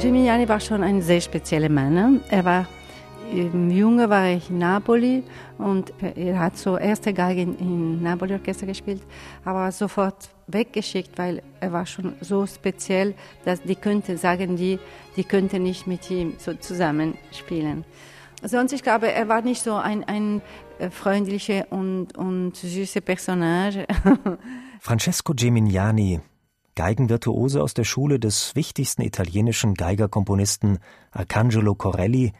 Gimignani war schon ein sehr spezieller Mann. Er war Junge war ich in Napoli und er hat so erste Geige in Napoli Orchester gespielt, aber sofort weggeschickt, weil er war schon so speziell, dass die könnte sagen die, die könnte nicht mit ihm so zusammenspielen. Sonst, ich glaube, er war nicht so ein, ein äh, freundlicher und, und süßer Personage. Francesco Gimignani Geigenvirtuose aus der Schule des wichtigsten italienischen Geigerkomponisten Arcangelo Corelli,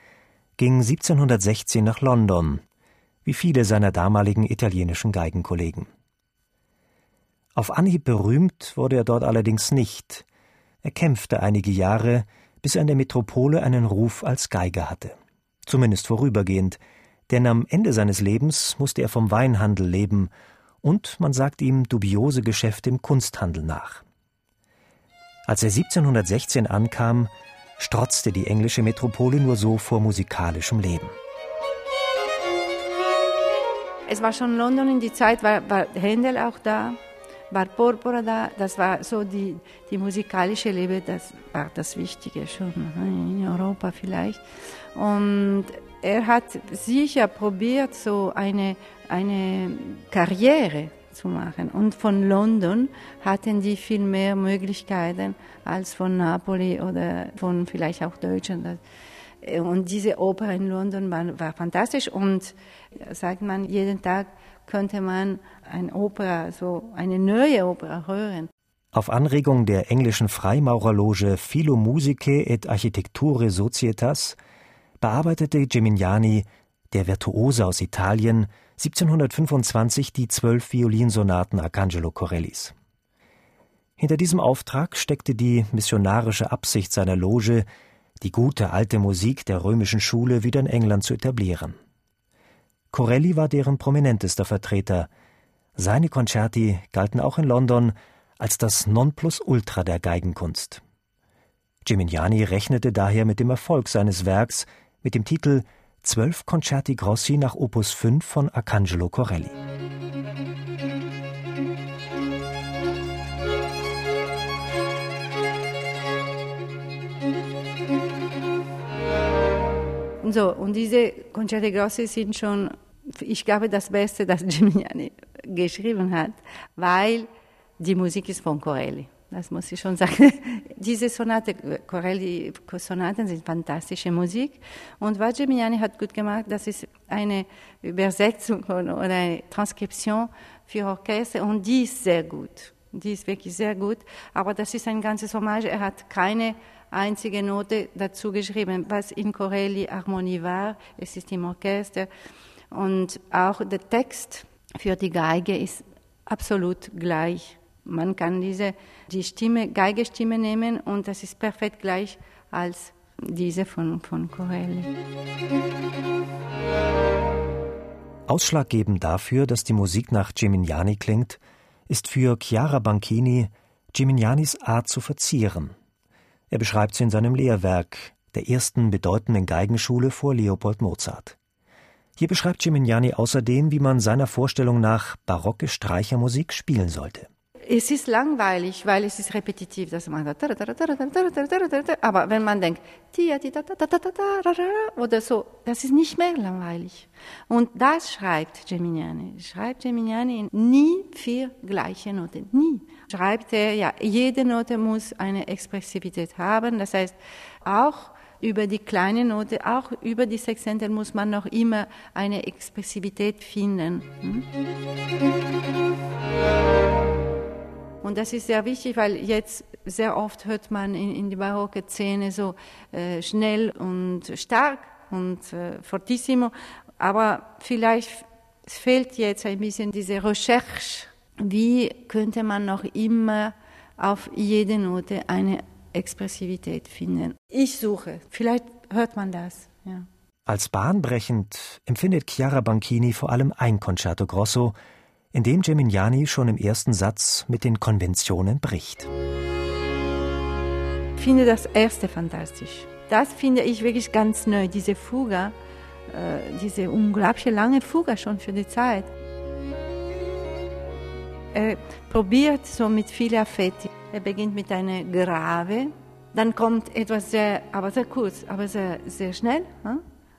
ging 1716 nach London, wie viele seiner damaligen italienischen Geigenkollegen. Auf Anhieb berühmt wurde er dort allerdings nicht. Er kämpfte einige Jahre, bis er in der Metropole einen Ruf als Geiger hatte. Zumindest vorübergehend, denn am Ende seines Lebens musste er vom Weinhandel leben und man sagt ihm dubiose Geschäfte im Kunsthandel nach. Als er 1716 ankam, strotzte die englische Metropole nur so vor musikalischem Leben. Es war schon London in die Zeit, war, war Händel auch da, war Porpora da, das war so die, die musikalische Leben, das war das Wichtige schon ne, in Europa vielleicht. Und er hat sicher probiert, so eine, eine Karriere zu machen. Und von London hatten die viel mehr Möglichkeiten als von Napoli oder von vielleicht auch Deutschland. Und diese Oper in London war, war fantastisch und sagt man, jeden Tag könnte man eine Opera, so eine neue Opera hören. Auf Anregung der englischen Freimaurerloge Philo Musicae et Architecture Societas bearbeitete Gimignani, der Virtuose aus Italien, 1725 die zwölf Violinsonaten Arcangelo Corellis. Hinter diesem Auftrag steckte die missionarische Absicht seiner Loge, die gute alte Musik der römischen Schule wieder in England zu etablieren. Corelli war deren prominentester Vertreter. Seine Concerti galten auch in London als das Nonplusultra der Geigenkunst. Gimignani rechnete daher mit dem Erfolg seines Werks mit dem Titel zwölf Concerti Grossi nach Opus 5 von Arcangelo Corelli. So, und diese Concerti Grossi sind schon, ich glaube, das Beste, das Gimignani geschrieben hat, weil die Musik ist von Corelli. Das muss ich schon sagen. Diese Sonate, Corelli-Sonaten sind fantastische Musik. Und was Gimignani hat gut gemacht, das ist eine Übersetzung oder eine Transkription für Orchester und die ist sehr gut. Die ist wirklich sehr gut. Aber das ist ein ganzes Hommage. Er hat keine einzige Note dazu geschrieben, was in Corelli Harmonie war. Es ist im Orchester. Und auch der Text für die Geige ist absolut gleich man kann diese, die Stimme, Geigestimme nehmen und das ist perfekt gleich als diese von, von Corelli. Ausschlaggebend dafür, dass die Musik nach Gimignani klingt, ist für Chiara Banchini Gimignanis Art zu verzieren. Er beschreibt sie in seinem Lehrwerk, der ersten bedeutenden Geigenschule vor Leopold Mozart. Hier beschreibt Gimignani außerdem, wie man seiner Vorstellung nach barocke Streichermusik spielen sollte. Es ist langweilig, weil es ist repetitiv, dass man aber wenn man denkt oder so, das ist nicht mehr langweilig. Und das schreibt Geminiani. Schreibt Geminiani nie vier gleiche Noten, nie. Schreibt er, ja, jede Note muss eine Expressivität haben. Das heißt, auch über die kleine Note, auch über die Sextenten muss man noch immer eine Expressivität finden. Hm? Und das ist sehr wichtig, weil jetzt sehr oft hört man in, in die barocke Szene so äh, schnell und stark und äh, fortissimo, aber vielleicht fehlt jetzt ein bisschen diese Recherche. Wie könnte man noch immer auf jede Note eine Expressivität finden. Ich suche. Vielleicht hört man das. Ja. Als bahnbrechend empfindet Chiara Banchini vor allem ein Concerto Grosso, in dem Gemignani schon im ersten Satz mit den Konventionen bricht. Ich finde das erste fantastisch. Das finde ich wirklich ganz neu, diese Fuga, äh, diese unglaublich lange Fuga schon für die Zeit. Er probiert so mit viel Affetti. Er beginnt mit einer Grave, dann kommt etwas sehr, aber sehr kurz, aber sehr, sehr schnell,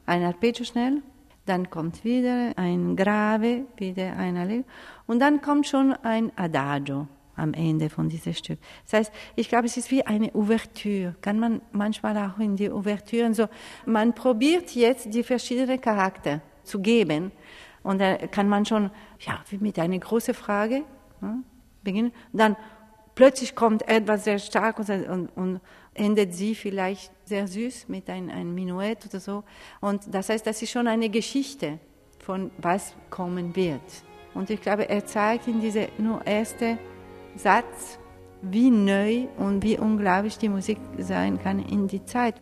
ein Arpeggio schnell, dann kommt wieder ein Grave, wieder ein Allegro und dann kommt schon ein Adagio am Ende von diesem Stück. Das heißt, ich glaube, es ist wie eine Ouvertüre. Kann man manchmal auch in die Ouvertüren so, man probiert jetzt die verschiedenen Charakter zu geben und da kann man schon, ja, wie mit einer großen Frage hm, beginnen. Dann plötzlich kommt etwas sehr stark und, und, und endet sie vielleicht sehr süß mit einem ein Minuett oder so. Und das heißt, das ist schon eine Geschichte von was kommen wird. Und ich glaube, er zeigt in diesem nur ersten Satz, wie neu und wie unglaublich die Musik sein kann in die Zeit.